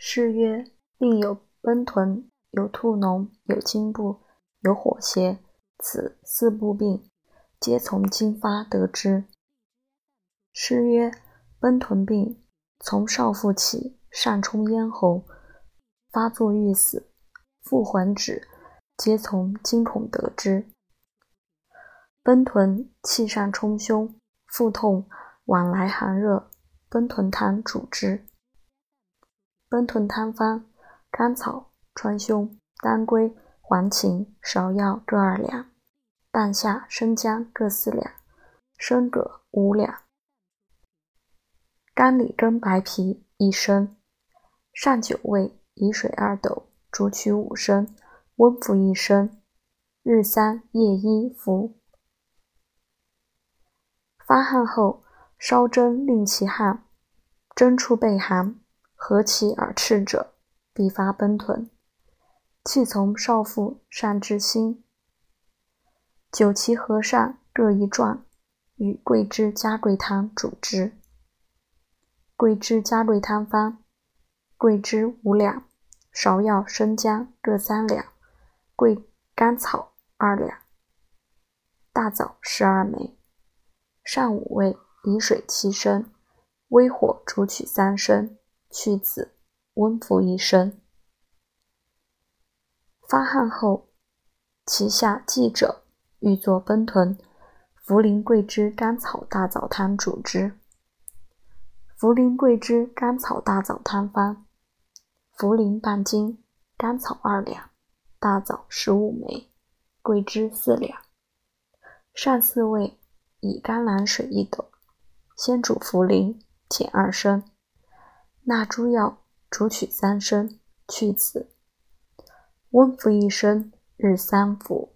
诗曰：病有奔豚，有兔脓，有惊怖，有火邪，此四部病，皆从经发得知。诗曰：奔豚病，从少腹起，上冲咽喉，发作欲死，复还止，皆从惊恐得知。奔豚，气上冲胸，腹痛，往来寒热，奔豚汤主之。奔豚汤方：甘草、川芎、当归、黄芩、芍药各二两，半夏、生姜各四两，生葛五两。甘李根白皮一升，上九味，以水二斗，煮取五升，温服一升，日三夜一服。发汗后，烧针令其汗，针处被寒，合其而赤者，必发奔豚。气从少腹上至心，九其合上各一壮，与桂枝加桂汤主之。桂枝加桂汤方：桂枝五两，芍药、生姜各三两，桂甘草二两，大枣十二枚。上五味，以水七升，微火煮取三升，去子，温服一升。发汗后，其下记者，欲作奔豚，茯苓桂枝甘草大枣汤主之。茯苓桂枝甘草大枣汤方：茯苓半斤，甘草二两，大枣十五枚，桂枝四两。上四味。以甘蓝水一斗，先煮茯苓，减二升；纳诸药，煮取三升，去子，温服一生，日三服。